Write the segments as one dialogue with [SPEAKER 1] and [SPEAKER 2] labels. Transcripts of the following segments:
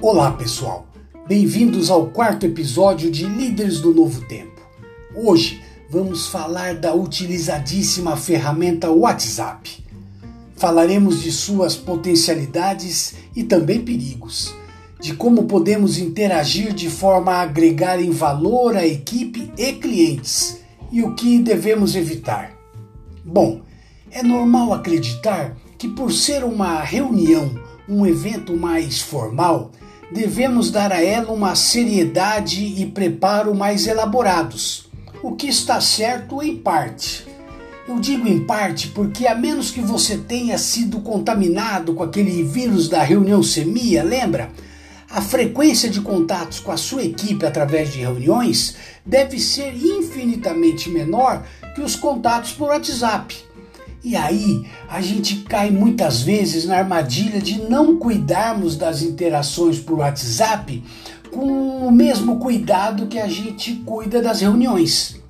[SPEAKER 1] Olá, pessoal. Bem-vindos ao quarto episódio de Líderes do Novo Tempo. Hoje vamos falar da utilizadíssima ferramenta WhatsApp. Falaremos de suas potencialidades e também perigos, de como podemos interagir de forma a agregar em valor à equipe e clientes e o que devemos evitar. Bom, é normal acreditar que por ser uma reunião, um evento mais formal, devemos dar a ela uma seriedade e preparo mais elaborados, o que está certo em parte. Eu digo em parte porque, a menos que você tenha sido contaminado com aquele vírus da reunião semia, lembra? A frequência de contatos com a sua equipe através de reuniões deve ser infinitamente menor que os contatos por WhatsApp. E aí a gente cai muitas vezes na armadilha de não cuidarmos das interações por WhatsApp com o mesmo cuidado que a gente cuida das reuniões.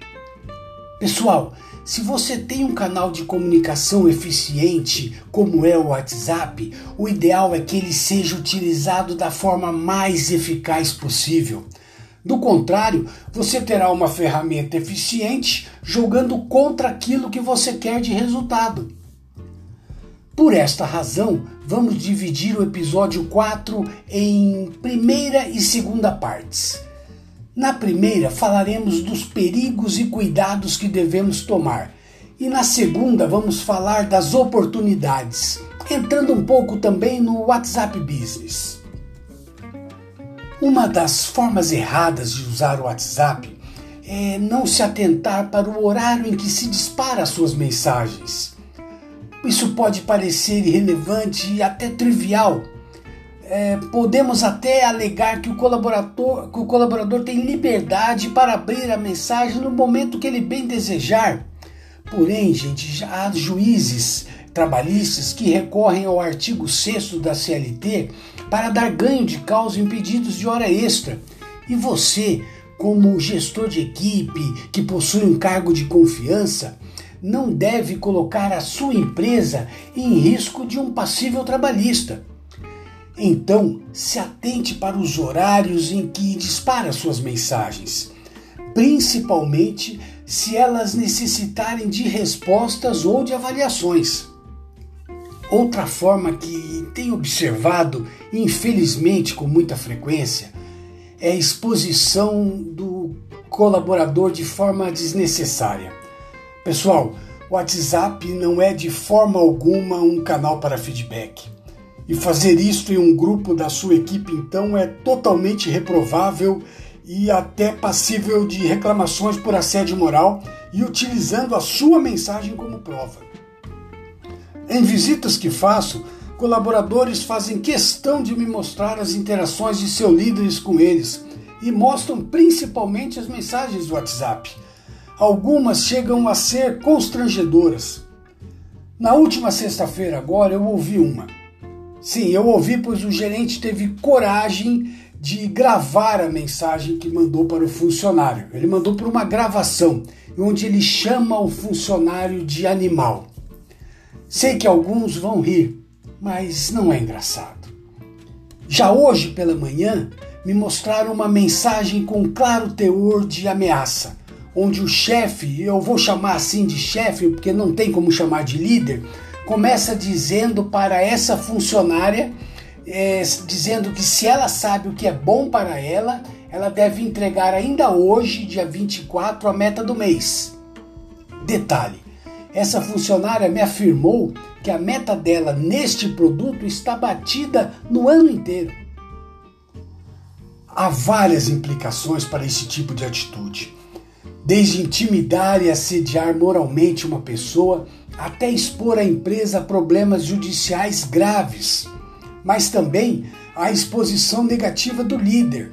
[SPEAKER 1] Pessoal, se você tem um canal de comunicação eficiente, como é o WhatsApp, o ideal é que ele seja utilizado da forma mais eficaz possível. Do contrário, você terá uma ferramenta eficiente jogando contra aquilo que você quer de resultado. Por esta razão, vamos dividir o episódio 4 em primeira e segunda partes. Na primeira, falaremos dos perigos e cuidados que devemos tomar, e na segunda, vamos falar das oportunidades, entrando um pouco também no WhatsApp Business. Uma das formas erradas de usar o WhatsApp é não se atentar para o horário em que se dispara suas mensagens. Isso pode parecer irrelevante e até trivial. É, podemos até alegar que o, colaborador, que o colaborador tem liberdade para abrir a mensagem no momento que ele bem desejar. Porém, gente, há juízes trabalhistas que recorrem ao artigo 6 da CLT para dar ganho de causa em pedidos de hora extra. E você, como gestor de equipe que possui um cargo de confiança, não deve colocar a sua empresa em risco de um passível trabalhista. Então, se atente para os horários em que dispara suas mensagens, principalmente se elas necessitarem de respostas ou de avaliações. Outra forma que tenho observado, infelizmente com muita frequência, é a exposição do colaborador de forma desnecessária. Pessoal, o WhatsApp não é de forma alguma um canal para feedback. E fazer isso em um grupo da sua equipe, então, é totalmente reprovável e até passível de reclamações por assédio moral e utilizando a sua mensagem como prova. Em visitas que faço, colaboradores fazem questão de me mostrar as interações de seus líderes com eles e mostram principalmente as mensagens do WhatsApp. Algumas chegam a ser constrangedoras. Na última sexta-feira, agora, eu ouvi uma. Sim, eu ouvi, pois o gerente teve coragem de gravar a mensagem que mandou para o funcionário. Ele mandou por uma gravação, onde ele chama o funcionário de animal. Sei que alguns vão rir, mas não é engraçado. Já hoje pela manhã, me mostraram uma mensagem com claro teor de ameaça, onde o chefe, eu vou chamar assim de chefe porque não tem como chamar de líder, começa dizendo para essa funcionária, é, dizendo que se ela sabe o que é bom para ela, ela deve entregar ainda hoje, dia 24, a meta do mês. Detalhe: essa funcionária me afirmou que a meta dela neste produto está batida no ano inteiro. Há várias implicações para esse tipo de atitude, desde intimidar e assediar moralmente uma pessoa até expor a empresa a problemas judiciais graves, mas também a exposição negativa do líder.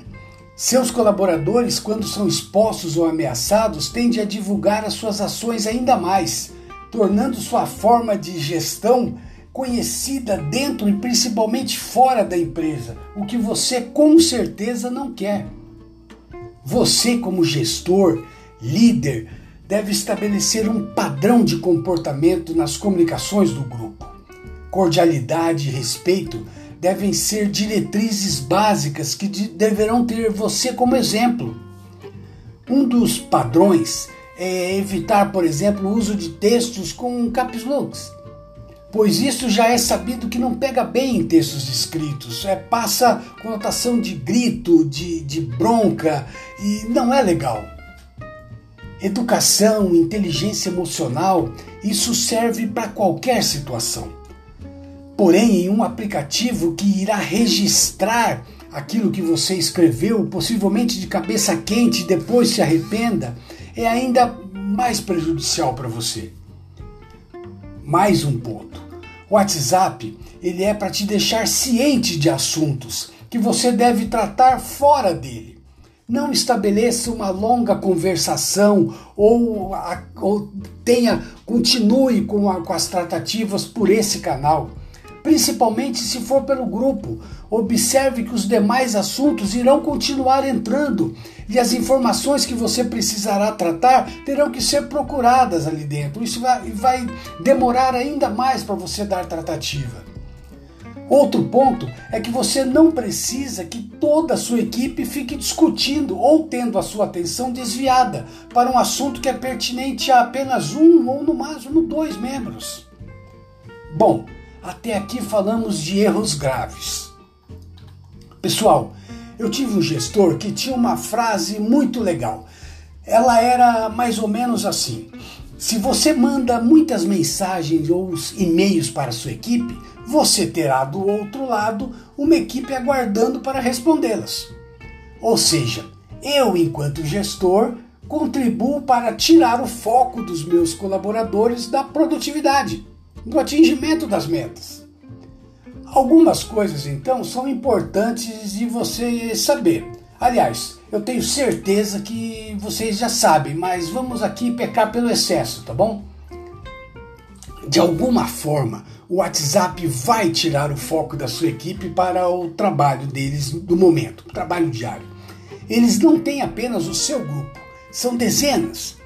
[SPEAKER 1] Seus colaboradores, quando são expostos ou ameaçados, tendem a divulgar as suas ações ainda mais tornando sua forma de gestão conhecida dentro e principalmente fora da empresa, o que você com certeza não quer. Você, como gestor, líder, deve estabelecer um padrão de comportamento nas comunicações do grupo. Cordialidade e respeito devem ser diretrizes básicas que deverão ter você como exemplo. Um dos padrões é evitar, por exemplo, o uso de textos com caps locks, pois isso já é sabido que não pega bem em textos escritos, é, passa conotação de grito, de, de bronca e não é legal. Educação, inteligência emocional, isso serve para qualquer situação. Porém, em um aplicativo que irá registrar aquilo que você escreveu, possivelmente de cabeça quente depois se arrependa, é ainda mais prejudicial para você. Mais um ponto. O WhatsApp, ele é para te deixar ciente de assuntos que você deve tratar fora dele. Não estabeleça uma longa conversação ou, ou tenha continue com, a, com as tratativas por esse canal principalmente se for pelo grupo. Observe que os demais assuntos irão continuar entrando e as informações que você precisará tratar terão que ser procuradas ali dentro. Isso vai, vai demorar ainda mais para você dar tratativa. Outro ponto é que você não precisa que toda a sua equipe fique discutindo ou tendo a sua atenção desviada para um assunto que é pertinente a apenas um ou no máximo dois membros. Bom, até aqui falamos de erros graves. Pessoal, eu tive um gestor que tinha uma frase muito legal. Ela era mais ou menos assim: se você manda muitas mensagens ou e-mails para a sua equipe, você terá do outro lado uma equipe aguardando para respondê-las. Ou seja, eu, enquanto gestor, contribuo para tirar o foco dos meus colaboradores da produtividade do atingimento das metas. Algumas coisas, então, são importantes de você saber. Aliás, eu tenho certeza que vocês já sabem, mas vamos aqui pecar pelo excesso, tá bom? De alguma forma, o WhatsApp vai tirar o foco da sua equipe para o trabalho deles do momento, o trabalho diário. Eles não têm apenas o seu grupo, são dezenas,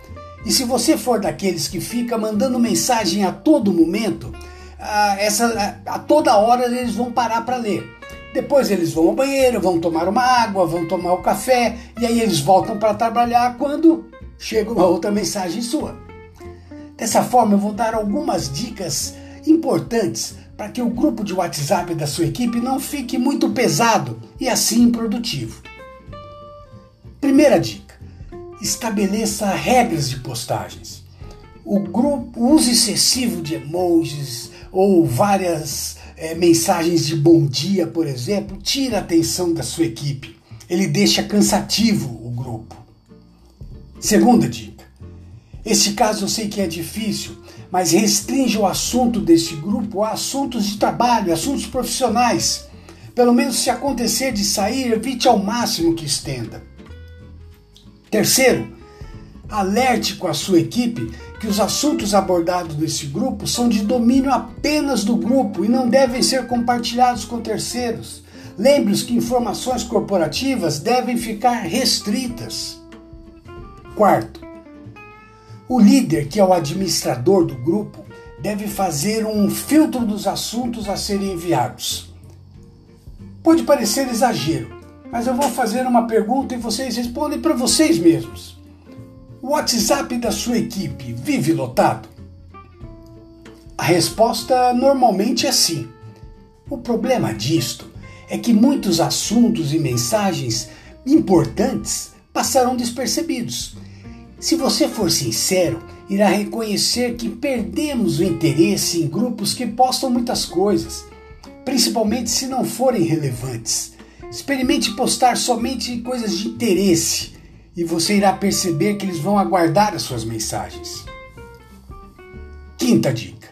[SPEAKER 1] e se você for daqueles que fica mandando mensagem a todo momento, a, essa, a, a toda hora eles vão parar para ler. Depois eles vão ao banheiro, vão tomar uma água, vão tomar o um café e aí eles voltam para trabalhar quando chega uma outra mensagem sua. Dessa forma, eu vou dar algumas dicas importantes para que o grupo de WhatsApp da sua equipe não fique muito pesado e assim improdutivo. Primeira dica estabeleça regras de postagens. O grupo, excessivo de emojis ou várias é, mensagens de bom dia, por exemplo, tira a atenção da sua equipe. Ele deixa cansativo o grupo. Segunda dica. Este caso eu sei que é difícil, mas restringe o assunto deste grupo a assuntos de trabalho, assuntos profissionais. Pelo menos se acontecer de sair, evite ao máximo que estenda. Terceiro, alerte com a sua equipe que os assuntos abordados nesse grupo são de domínio apenas do grupo e não devem ser compartilhados com terceiros. Lembre-se que informações corporativas devem ficar restritas. Quarto, o líder, que é o administrador do grupo, deve fazer um filtro dos assuntos a serem enviados. Pode parecer exagero, mas eu vou fazer uma pergunta e vocês respondem para vocês mesmos. O WhatsApp da sua equipe vive lotado? A resposta normalmente é sim. O problema disto é que muitos assuntos e mensagens importantes passarão despercebidos. Se você for sincero, irá reconhecer que perdemos o interesse em grupos que postam muitas coisas, principalmente se não forem relevantes. Experimente postar somente coisas de interesse e você irá perceber que eles vão aguardar as suas mensagens. Quinta dica: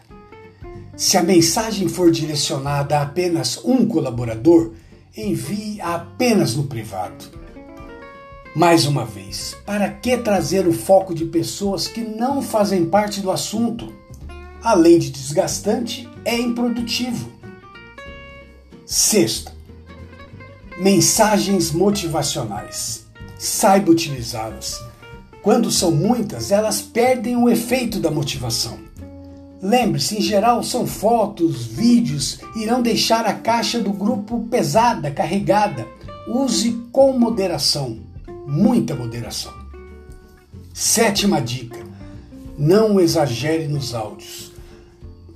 [SPEAKER 1] se a mensagem for direcionada a apenas um colaborador, envie apenas no privado. Mais uma vez, para que trazer o foco de pessoas que não fazem parte do assunto? Além de desgastante, é improdutivo. Sexto, Mensagens motivacionais. Saiba utilizá-las. Quando são muitas, elas perdem o efeito da motivação. Lembre-se, em geral são fotos, vídeos, irão deixar a caixa do grupo pesada, carregada. Use com moderação, muita moderação. Sétima dica: não exagere nos áudios.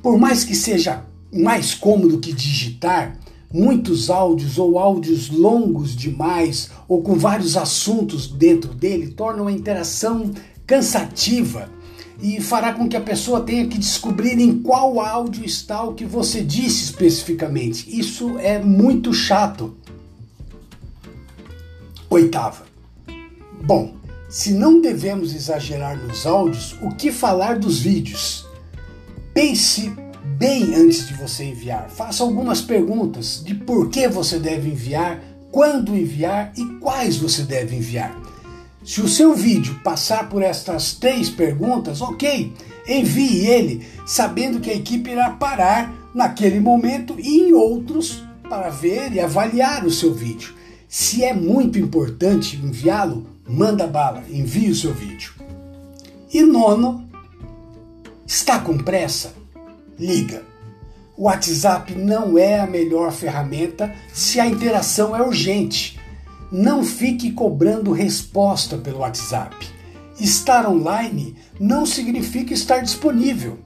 [SPEAKER 1] Por mais que seja mais cômodo que digitar, muitos áudios ou áudios longos demais ou com vários assuntos dentro dele tornam a interação cansativa e fará com que a pessoa tenha que descobrir em qual áudio está o que você disse especificamente. Isso é muito chato. Oitava. Bom, se não devemos exagerar nos áudios, o que falar dos vídeos? Pense bem antes de você enviar. Faça algumas perguntas de por que você deve enviar, quando enviar e quais você deve enviar. Se o seu vídeo passar por estas três perguntas, ok, envie ele sabendo que a equipe irá parar naquele momento e em outros para ver e avaliar o seu vídeo. Se é muito importante enviá-lo, manda bala, envie o seu vídeo. E nono, está com pressa? Liga. O WhatsApp não é a melhor ferramenta se a interação é urgente. Não fique cobrando resposta pelo WhatsApp. Estar online não significa estar disponível.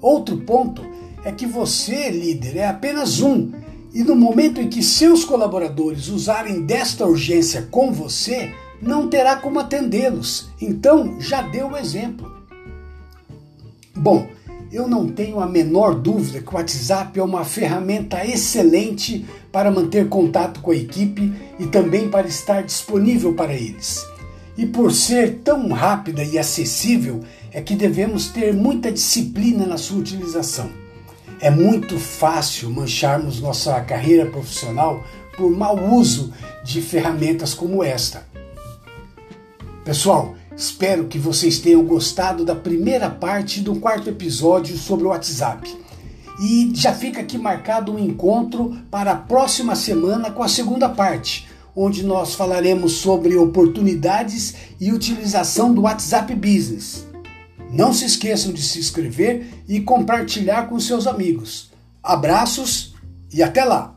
[SPEAKER 1] Outro ponto é que você, líder, é apenas um, e no momento em que seus colaboradores usarem desta urgência com você, não terá como atendê-los. Então, já deu o exemplo. Bom, eu não tenho a menor dúvida que o WhatsApp é uma ferramenta excelente para manter contato com a equipe e também para estar disponível para eles. E por ser tão rápida e acessível, é que devemos ter muita disciplina na sua utilização. É muito fácil mancharmos nossa carreira profissional por mau uso de ferramentas como esta. Pessoal, Espero que vocês tenham gostado da primeira parte do quarto episódio sobre o WhatsApp. E já fica aqui marcado um encontro para a próxima semana com a segunda parte, onde nós falaremos sobre oportunidades e utilização do WhatsApp Business. Não se esqueçam de se inscrever e compartilhar com seus amigos. Abraços e até lá!